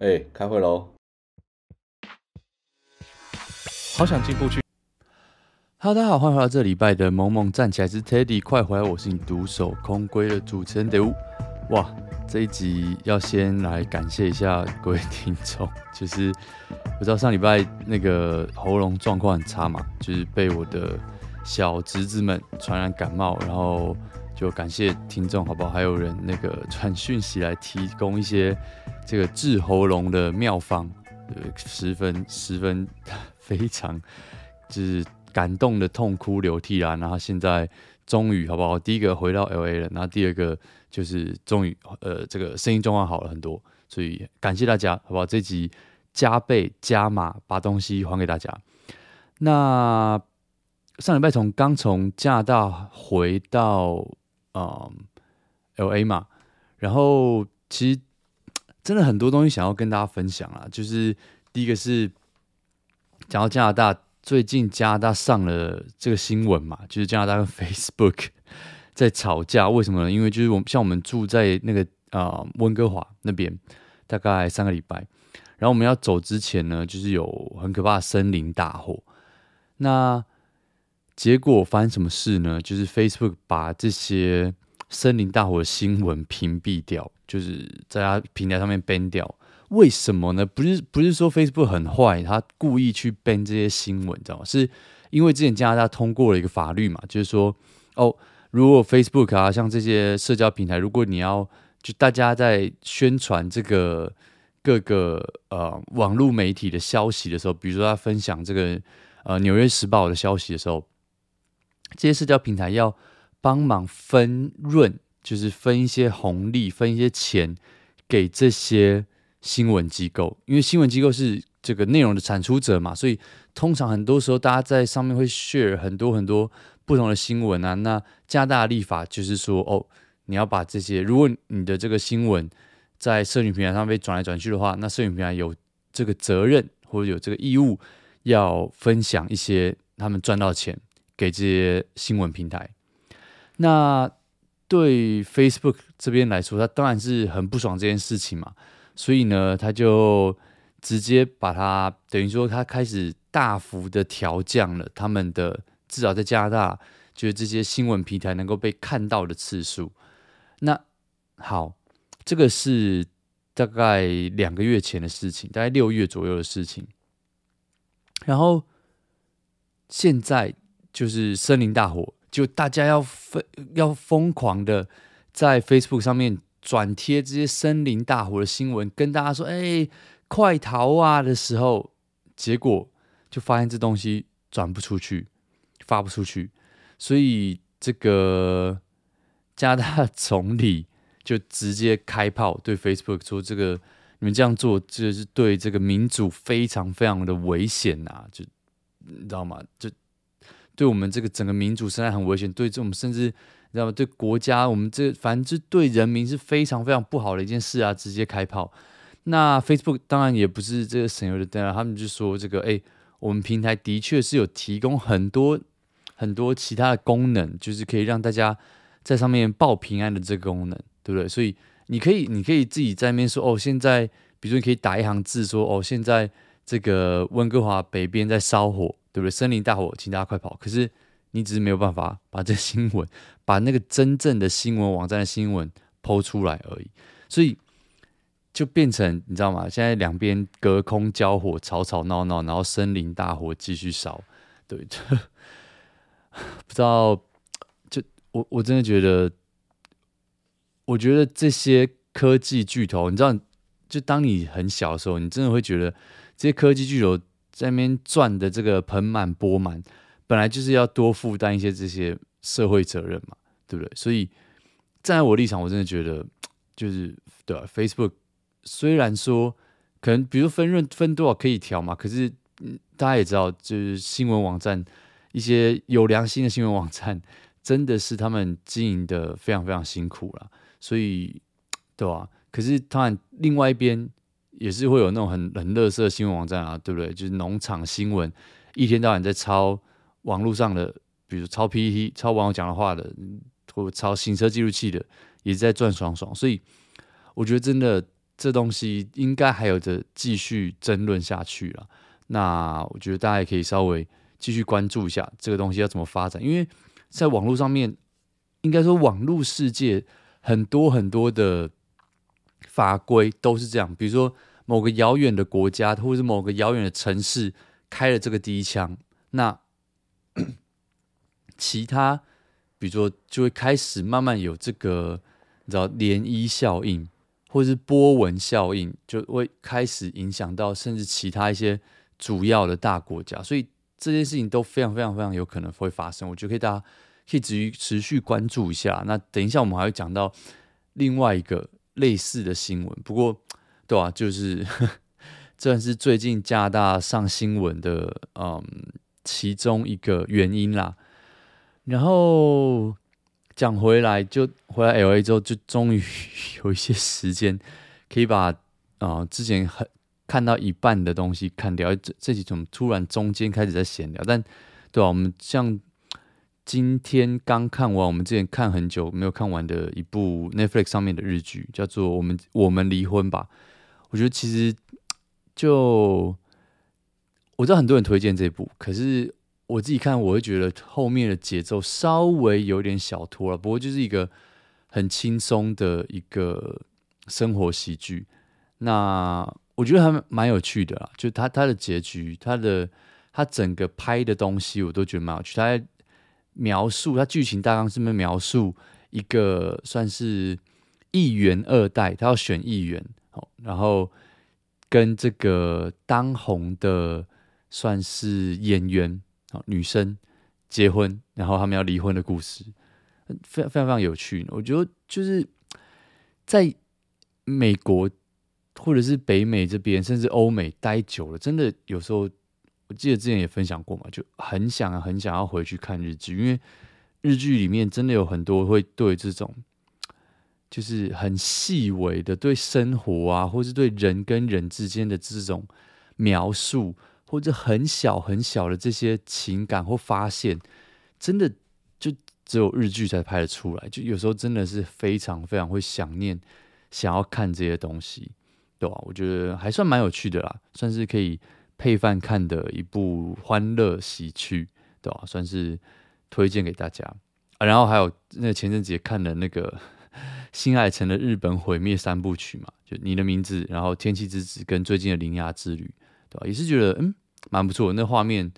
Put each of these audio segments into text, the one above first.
哎、欸，开会喽！好想进步去。Hello，大家好，欢迎回到这礼拜的萌萌站起来之 Teddy，快回来！我是你独守空闺的主持人德乌。哇，这一集要先来感谢一下各位听众，就是不知道上礼拜那个喉咙状况很差嘛，就是被我的小侄子们传染感冒，然后就感谢听众，好不好？还有人那个传讯息来提供一些。这个治喉咙的妙方，呃，十分十分 非常就是感动的痛哭流涕啦。然后现在终于好不好？第一个回到 LA 了，然后第二个就是终于呃这个声音状况好了很多，所以感谢大家好不好？这集加倍加码把东西还给大家。那上礼拜从刚从加拿大回到嗯 LA 嘛，然后其实。真的很多东西想要跟大家分享啊，就是第一个是讲到加拿大，最近加拿大上了这个新闻嘛，就是加拿大跟 Facebook 在吵架，为什么呢？因为就是我们像我们住在那个啊温哥华那边，大概三个礼拜，然后我们要走之前呢，就是有很可怕的森林大火，那结果发生什么事呢？就是 Facebook 把这些森林大火新闻屏蔽掉。就是在他平台上面 ban 掉，为什么呢？不是不是说 Facebook 很坏，他故意去 ban 这些新闻，知道吗？是因为之前加拿大通过了一个法律嘛，就是说，哦，如果 Facebook 啊，像这些社交平台，如果你要就大家在宣传这个各个呃网络媒体的消息的时候，比如说他分享这个呃纽约时报的消息的时候，这些社交平台要帮忙分润。就是分一些红利，分一些钱给这些新闻机构，因为新闻机构是这个内容的产出者嘛，所以通常很多时候大家在上面会 share 很多很多不同的新闻啊。那加大立法就是说，哦，你要把这些，如果你的这个新闻在社群平台上被转来转去的话，那社群平台有这个责任或者有这个义务要分享一些他们赚到钱给这些新闻平台。那对 Facebook 这边来说，他当然是很不爽这件事情嘛，所以呢，他就直接把它等于说，他开始大幅的调降了他们的至少在加拿大，就是这些新闻平台能够被看到的次数。那好，这个是大概两个月前的事情，大概六月左右的事情。然后现在就是森林大火。就大家要疯要疯狂的在 Facebook 上面转贴这些森林大火的新闻，跟大家说：“哎，快逃啊！”的时候，结果就发现这东西转不出去，发不出去，所以这个加拿大总理就直接开炮对 Facebook 说：“这个你们这样做，这是对这个民主非常非常的危险呐！”就你知道吗？就。对我们这个整个民主生态很危险，对这我们甚至你知道吗？对国家，我们这反正对人民是非常非常不好的一件事啊！直接开炮。那 Facebook 当然也不是这个省油的灯啊，他们就说这个，哎，我们平台的确是有提供很多很多其他的功能，就是可以让大家在上面报平安的这个功能，对不对？所以你可以你可以自己在那边说，哦，现在比如说你可以打一行字说，哦，现在这个温哥华北边在烧火。对不对？森林大火，请大家快跑！可是你只是没有办法把这新闻，把那个真正的新闻网站的新闻抛出来而已，所以就变成你知道吗？现在两边隔空交火，吵吵闹闹，然后森林大火继续烧。对，不知道，就我我真的觉得，我觉得这些科技巨头，你知道，就当你很小的时候，你真的会觉得这些科技巨头。在那边赚的这个盆满钵满，本来就是要多负担一些这些社会责任嘛，对不对？所以站在我立场，我真的觉得，就是对吧？Facebook 虽然说可能，比如分润分多少可以调嘛，可是大家也知道，就是新闻网站一些有良心的新闻网站，真的是他们经营的非常非常辛苦了，所以对吧？可是当然，另外一边。也是会有那种很很垃圾的新闻网站啊，对不对？就是农场新闻，一天到晚在抄网络上的，比如抄 PPT、抄网友讲的话的，或抄行车记录器的，也在赚爽爽。所以我觉得真的这东西应该还有着继续争论下去了。那我觉得大家也可以稍微继续关注一下这个东西要怎么发展，因为在网络上面，应该说网络世界很多很多的法规都是这样，比如说某个遥远的国家或者是某个遥远的城市开了这个第一枪，那 其他比如说就会开始慢慢有这个你知道涟漪效应或者是波纹效应，就会开始影响到甚至其他一些。主要的大国家，所以这件事情都非常非常非常有可能会发生。我觉得可以大家可以持续持续关注一下。那等一下我们还会讲到另外一个类似的新闻，不过对啊，就是 这是最近加拿大上新闻的嗯其中一个原因啦。然后讲回来，就回来 LA 之后，就终于 有一些时间可以把啊、之前很。看到一半的东西看掉，这这几种突然中间开始在闲聊，但对啊，我们像今天刚看完，我们之前看很久没有看完的一部 Netflix 上面的日剧，叫做《我们我们离婚吧》。我觉得其实就我知道很多人推荐这部，可是我自己看，我会觉得后面的节奏稍微有点小拖了。不过就是一个很轻松的一个生活喜剧。那我觉得还蛮有趣的啦，就他他的结局，他的他整个拍的东西，我都觉得蛮有趣。他在描述他剧情大纲是不是描述一个算是议员二代，他要选议员，然后跟这个当红的算是演员啊女生结婚，然后他们要离婚的故事，非常非常非常有趣。我觉得就是在美国。或者是北美这边，甚至欧美待久了，真的有时候，我记得之前也分享过嘛，就很想很想要回去看日剧，因为日剧里面真的有很多会对这种，就是很细微的对生活啊，或是对人跟人之间的这种描述，或者很小很小的这些情感或发现，真的就只有日剧才拍得出来，就有时候真的是非常非常会想念，想要看这些东西。对啊，我觉得还算蛮有趣的啦，算是可以配饭看的一部欢乐喜剧，对啊，算是推荐给大家啊。然后还有那前阵子也看了那个新海诚的日本毁灭三部曲嘛，就你的名字，然后天气之子跟最近的铃芽之旅，对吧？也是觉得嗯蛮不错，那画面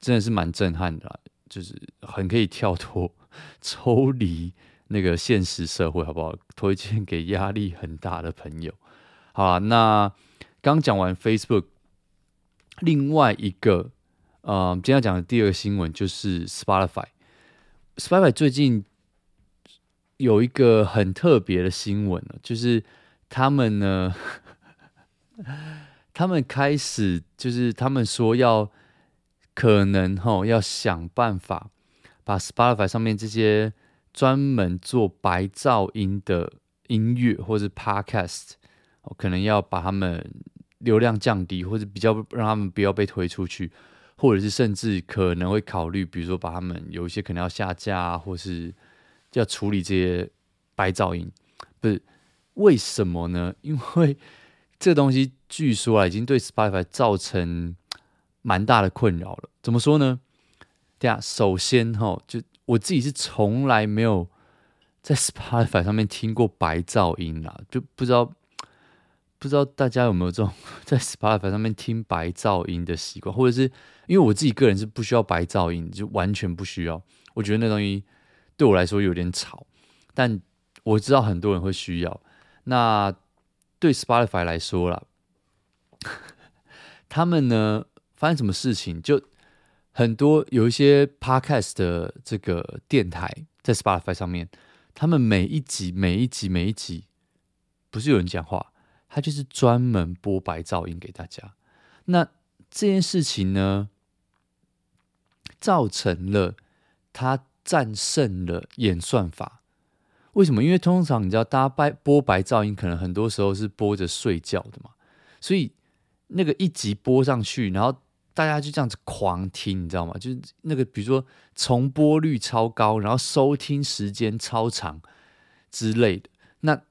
真的是蛮震撼的，就是很可以跳脱抽离那个现实社会，好不好？推荐给压力很大的朋友。好啊，那刚讲完 Facebook，另外一个，呃，今天要讲的第二个新闻就是 Spotify。Spotify 最近有一个很特别的新闻，就是他们呢，他们开始就是他们说要可能齁要想办法把 Spotify 上面这些专门做白噪音的音乐或者 Podcast。可能要把他们流量降低，或者比较让他们不要被推出去，或者是甚至可能会考虑，比如说把他们有一些可能要下架啊，或是要处理这些白噪音。不是为什么呢？因为 这东西据说啊，已经对 Spotify 造成蛮大的困扰了。怎么说呢？对啊，首先哈，就我自己是从来没有在 Spotify 上面听过白噪音啦，就不知道。不知道大家有没有这种 在 Spotify 上面听白噪音的习惯，或者是因为我自己个人是不需要白噪音，就完全不需要。我觉得那东西对我来说有点吵，但我知道很多人会需要。那对 Spotify 来说啦，他们呢发生什么事情？就很多有一些 Podcast 的这个电台在 Spotify 上面，他们每一集、每一集、每一集，不是有人讲话。他就是专门播白噪音给大家，那这件事情呢，造成了他战胜了演算法。为什么？因为通常你知道，大家播播白噪音，可能很多时候是播着睡觉的嘛，所以那个一集播上去，然后大家就这样子狂听，你知道吗？就是那个比如说重播率超高，然后收听时间超长之类的，那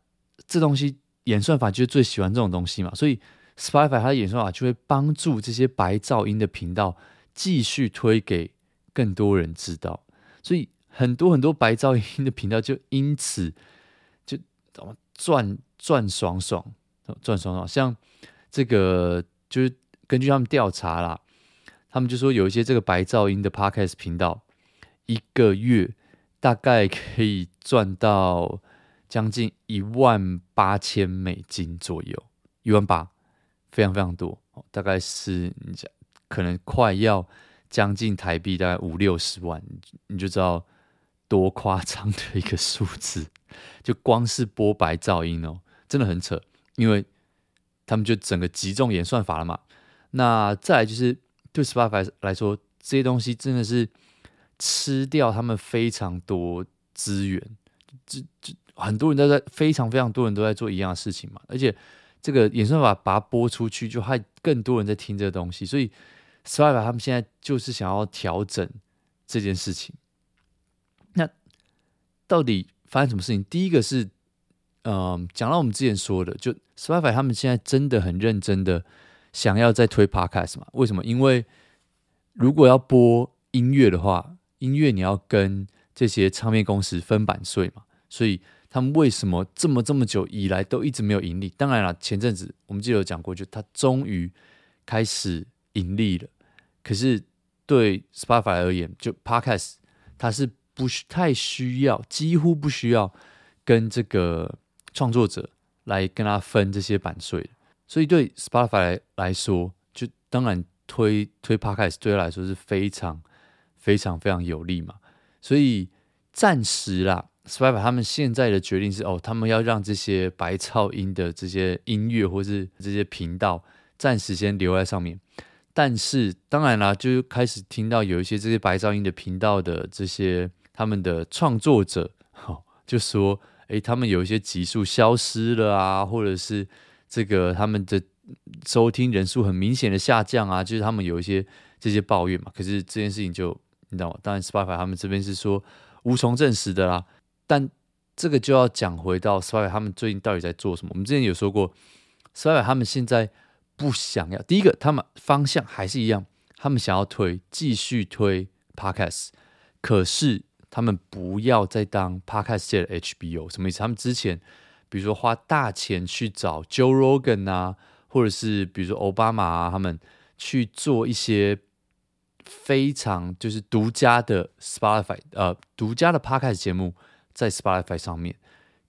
这东西。演算法就是最喜欢这种东西嘛，所以 Spotify 它的演算法就会帮助这些白噪音的频道继续推给更多人知道，所以很多很多白噪音的频道就因此就怎么赚赚爽爽赚爽爽，像这个就是根据他们调查啦，他们就说有一些这个白噪音的 Podcast 频道，一个月大概可以赚到。将近一万八千美金左右，一万八，非常非常多，大概是你讲可能快要将近台币大概五六十万，你就知道多夸张的一个数字。就光是播白噪音哦，真的很扯，因为他们就整个集中演算法了嘛。那再来就是对 Spotify 来说，这些东西真的是吃掉他们非常多资源，这这。很多人都在，非常非常多人都在做一样的事情嘛，而且这个演算法把它播出去，就害更多人在听这个东西，所以 Spotify 他们现在就是想要调整这件事情。那到底发生什么事情？第一个是，嗯、讲到我们之前说的，就 Spotify 他们现在真的很认真的想要再推 Podcast 嘛？为什么？因为如果要播音乐的话，音乐你要跟这些唱片公司分版税嘛，所以。他们为什么这么这么久以来都一直没有盈利？当然了，前阵子我们记得有讲过，就他终于开始盈利了。可是对 Spotify 而言，就 Podcast 它是不太需要，几乎不需要跟这个创作者来跟他分这些版税。所以对 Spotify 来，来说，就当然推推 Podcast 对他来说是非常非常非常有利嘛。所以暂时啦。Spotify 他们现在的决定是哦，他们要让这些白噪音的这些音乐或是这些频道暂时先留在上面。但是当然啦，就开始听到有一些这些白噪音的频道的这些他们的创作者，哦，就说诶，他们有一些集数消失了啊，或者是这个他们的收听人数很明显的下降啊，就是他们有一些这些抱怨嘛。可是这件事情就你知道吗？当然 Spotify 他们这边是说无从证实的啦。但这个就要讲回到 Spotify 他们最近到底在做什么？我们之前有说过，Spotify 他们现在不想要，第一个，他们方向还是一样，他们想要推，继续推 Podcast，可是他们不要再当 Podcast 界的 HBO，什么意思？他们之前比如说花大钱去找 Joe Rogan 啊，或者是比如说奥巴马啊，他们去做一些非常就是独家的 Spotify 呃独家的 Podcast 节目。在 Spotify 上面，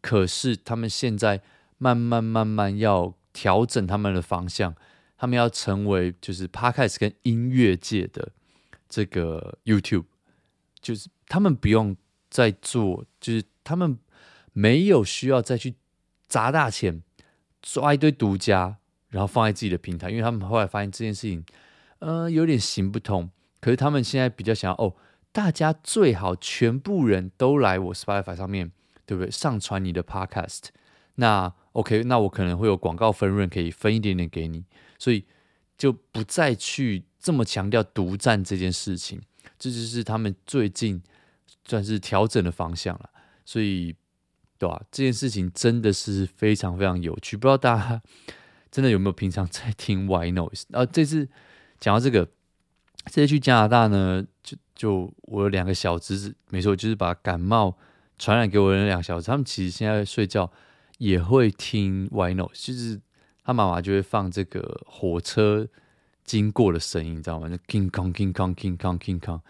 可是他们现在慢慢慢慢要调整他们的方向，他们要成为就是 Podcast 跟音乐界的这个 YouTube，就是他们不用再做，就是他们没有需要再去砸大钱抓一堆独家，然后放在自己的平台，因为他们后来发现这件事情，呃，有点行不通。可是他们现在比较想要哦。大家最好全部人都来我 Spotify 上面，对不对？上传你的 Podcast，那 OK，那我可能会有广告分润可以分一点点给你，所以就不再去这么强调独占这件事情，这就是他们最近算是调整的方向了。所以，对吧？这件事情真的是非常非常有趣，不知道大家真的有没有平常在听 Why Noise？啊，这次讲到这个。这次去加拿大呢，就就我有两个小侄子，没错，就是把感冒传染给我的那两个小子。他们其实现在睡觉也会听 Why Not，就是他妈妈就会放这个火车经过的声音，你知道吗？就 King Kong King Kong King Kong King Kong，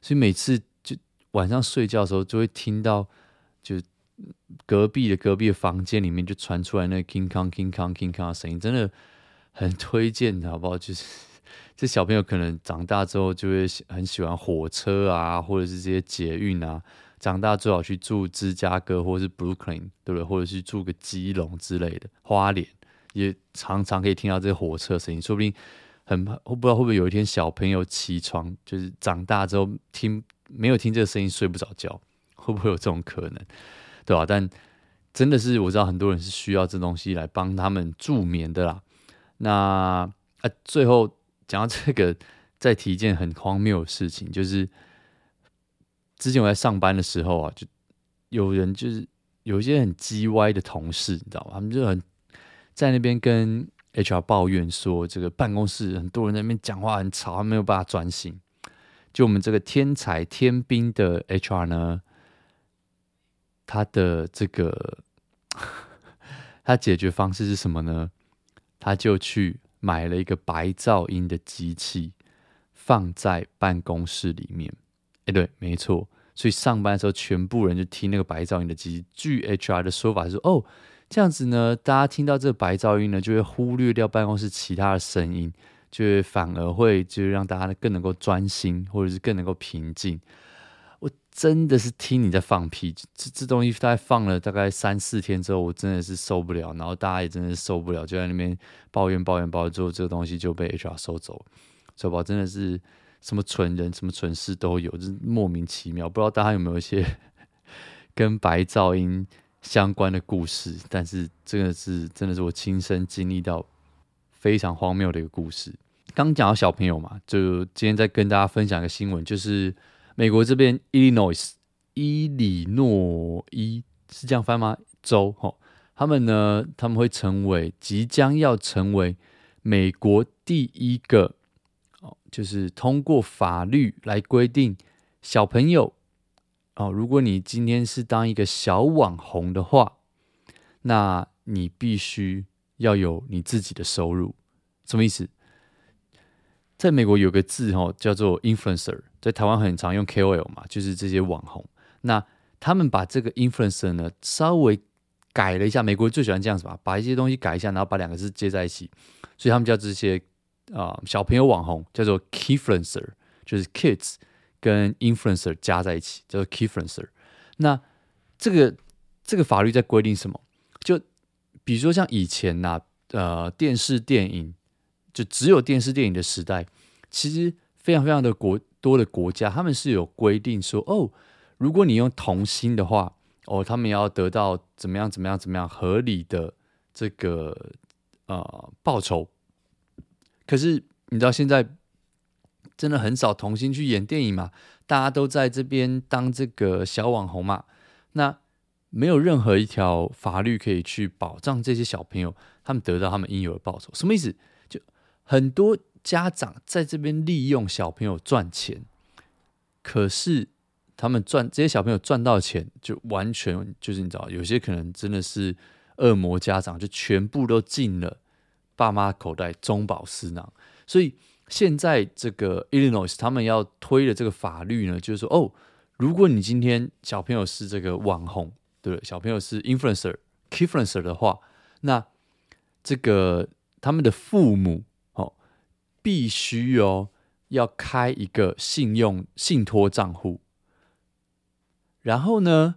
所以每次就晚上睡觉的时候，就会听到就隔壁的隔壁的房间里面就传出来那个 King Kong King Kong King Kong 的声音，真的很推荐，好不好？就是。这小朋友可能长大之后就会很喜欢火车啊，或者是这些捷运啊。长大最好去住芝加哥或者是 Brooklyn，对不对？或者是住个基隆之类的，花莲也常常可以听到这些火车声音。说不定很不知道会不会有一天小朋友起床，就是长大之后听没有听这个声音睡不着觉，会不会有这种可能？对吧？但真的是我知道很多人是需要这东西来帮他们助眠的啦。那啊，最后。讲到这个，再提一件很荒谬的事情，就是之前我在上班的时候啊，就有人就是有一些很叽歪的同事，你知道吗？他们就很在那边跟 HR 抱怨说，这个办公室很多人在那边讲话很吵，他没有办法专心。就我们这个天才天兵的 HR 呢，他的这个 他解决方式是什么呢？他就去买了一个白噪音的机器，放在办公室里面。对，没错。所以上班的时候，全部人就听那个白噪音的机器。据 HR 的说法是说，哦，这样子呢，大家听到这个白噪音呢，就会忽略掉办公室其他的声音，就会反而会就是让大家更能够专心，或者是更能够平静。我真的是听你在放屁，这这东西大概放了大概三四天之后，我真的是受不了，然后大家也真的是受不了，就在那边抱怨抱怨抱怨，之后这个东西就被 HR 收走了。收宝真的是。什么蠢人、什么蠢事都有，就是莫名其妙。不知道大家有没有一些 跟白噪音相关的故事？但是这个是真的是我亲身经历到非常荒谬的一个故事。刚讲到小朋友嘛，就今天再跟大家分享一个新闻，就是美国这边 Illinois 伊利诺伊是这样翻吗？州哈，他们呢，他们会成为即将要成为美国第一个。就是通过法律来规定，小朋友哦，如果你今天是当一个小网红的话，那你必须要有你自己的收入。什么意思？在美国有个字哦，叫做 influencer，在台湾很常用 KOL 嘛，就是这些网红。那他们把这个 influencer 呢稍微改了一下，美国最喜欢这样子吧，把一些东西改一下，然后把两个字接在一起，所以他们叫这些。啊、小朋友网红叫做 Keyfluencer，就是 kids 跟 influencer 加在一起叫做 Keyfluencer。那这个这个法律在规定什么？就比如说像以前呐、呃，电视电影就只有电视电影的时代，其实非常非常的国多的国家，他们是有规定说，哦，如果你用童星的话，哦，他们要得到怎么样怎么样怎么样合理的这个呃报酬。可是你知道现在真的很少童星去演电影嘛？大家都在这边当这个小网红嘛？那没有任何一条法律可以去保障这些小朋友，他们得到他们应有的报酬。什么意思？就很多家长在这边利用小朋友赚钱，可是他们赚这些小朋友赚到钱，就完全就是你知道，有些可能真的是恶魔家长，就全部都进了。爸妈口袋中饱私囊，所以现在这个 Illinois 他们要推的这个法律呢，就是说，哦，如果你今天小朋友是这个网红，对，小朋友是 influencer、kidfluencer 的话，那这个他们的父母哦，必须哦要开一个信用信托账户，然后呢，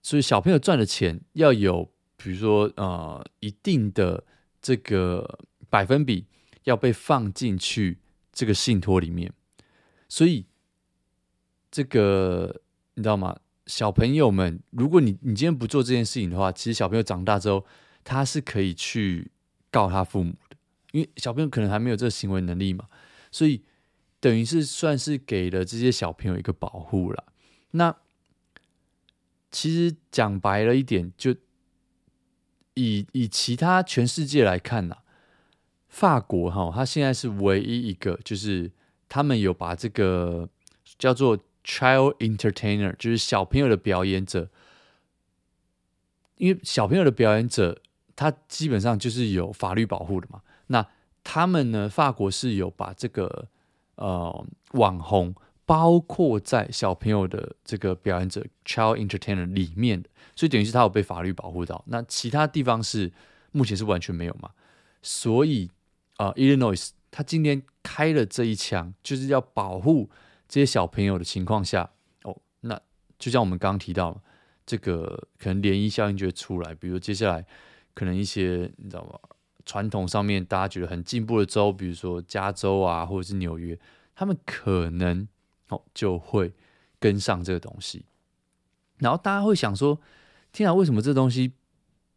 所以小朋友赚的钱要有，比如说呃一定的。这个百分比要被放进去这个信托里面，所以这个你知道吗？小朋友们，如果你你今天不做这件事情的话，其实小朋友长大之后，他是可以去告他父母的，因为小朋友可能还没有这个行为能力嘛，所以等于是算是给了这些小朋友一个保护了。那其实讲白了一点，就。以以其他全世界来看呐，法国哈，它现在是唯一一个，就是他们有把这个叫做 child entertainer，就是小朋友的表演者，因为小朋友的表演者，他基本上就是有法律保护的嘛。那他们呢，法国是有把这个呃网红。包括在小朋友的这个表演者 child entertainer 里面的，所以等于是他有被法律保护到。那其他地方是目前是完全没有嘛？所以啊，呃，Illinois 他今天开了这一枪，就是要保护这些小朋友的情况下，哦，那就像我们刚刚提到，这个可能涟漪效应就会出来，比如接下来可能一些你知道吗？传统上面大家觉得很进步的州，比如说加州啊，或者是纽约，他们可能。哦，就会跟上这个东西，然后大家会想说：“天啊，为什么这东西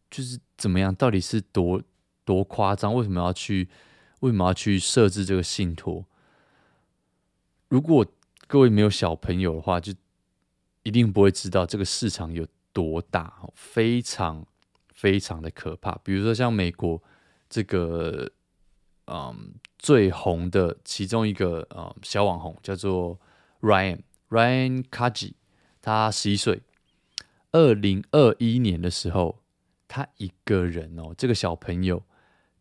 就是怎么样？到底是多多夸张？为什么要去？为什么要去设置这个信托？如果各位没有小朋友的话，就一定不会知道这个市场有多大，非常非常的可怕。比如说像美国这个，嗯，最红的其中一个呃、嗯、小网红叫做 Ryan Ryan Kaji，他十一岁，二零二一年的时候，他一个人哦，这个小朋友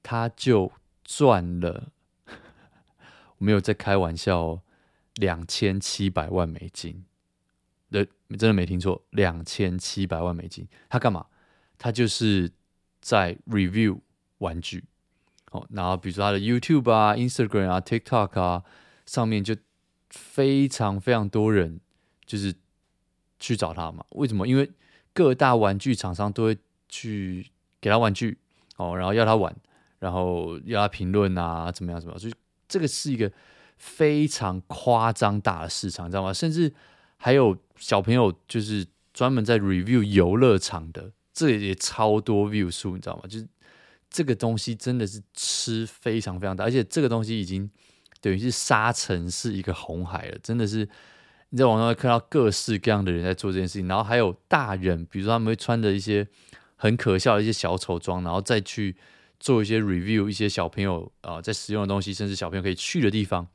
他就赚了，我没有在开玩笑哦，两千七百万美金。对，真的没听错，两千七百万美金。他干嘛？他就是在 review 玩具。哦，然后比如说他的 YouTube 啊、Instagram 啊、TikTok 啊上面就非常非常多人就是去找他嘛。为什么？因为各大玩具厂商都会去给他玩具哦，然后要他玩，然后要他评论啊，怎么样怎么样。所以这个是一个非常夸张大的市场，你知道吗？甚至还有。小朋友就是专门在 review 游乐场的，这也超多 view 数，你知道吗？就是这个东西真的是吃非常非常大，而且这个东西已经等于是沙城是一个红海了，真的是你在网上会看到各式各样的人在做这件事情，然后还有大人，比如说他们会穿着一些很可笑的一些小丑装，然后再去做一些 review，一些小朋友啊、在使用的东西，甚至小朋友可以去的地方。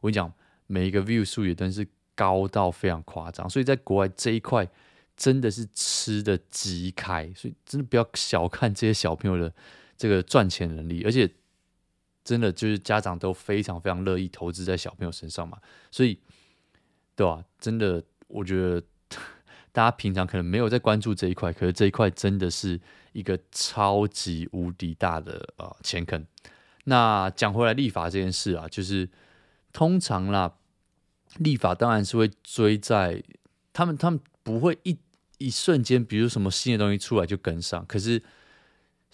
我跟你讲，每一个 view 数也真是。高到非常夸张，所以在国外这一块真的是吃的极开，所以真的不要小看这些小朋友的这个赚钱能力，而且真的就是家长都非常非常乐意投资在小朋友身上嘛，所以对吧？真的，我觉得大家平常可能没有在关注这一块，可是这一块真的是一个超级无敌大的呃前坑。那讲回来，立法这件事啊，就是通常啦。立法当然是会追在他们，他们不会一一瞬间，比如什么新的东西出来就跟上。可是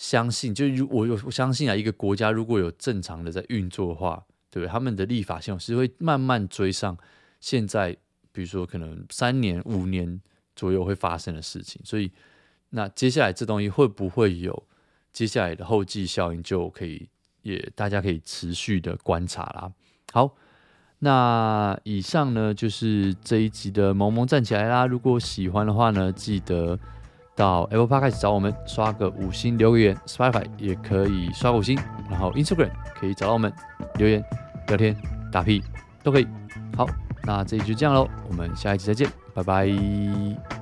相信，就如我有我相信啊，一个国家如果有正常的在运作的话，对不对？他们的立法系统是会慢慢追上现在，比如说可能三年、五年左右会发生的事情。所以，那接下来这东西会不会有接下来的后继效应，就可以也大家可以持续的观察啦。好。那以上呢，就是这一集的萌萌站起来啦！如果喜欢的话呢，记得到 Apple Park 开始找我们刷个五星留个言，Spotify 也可以刷五星，然后 Instagram 可以找到我们留言、聊天、打屁都可以。好，那这一集就这样喽，我们下一期再见，拜拜。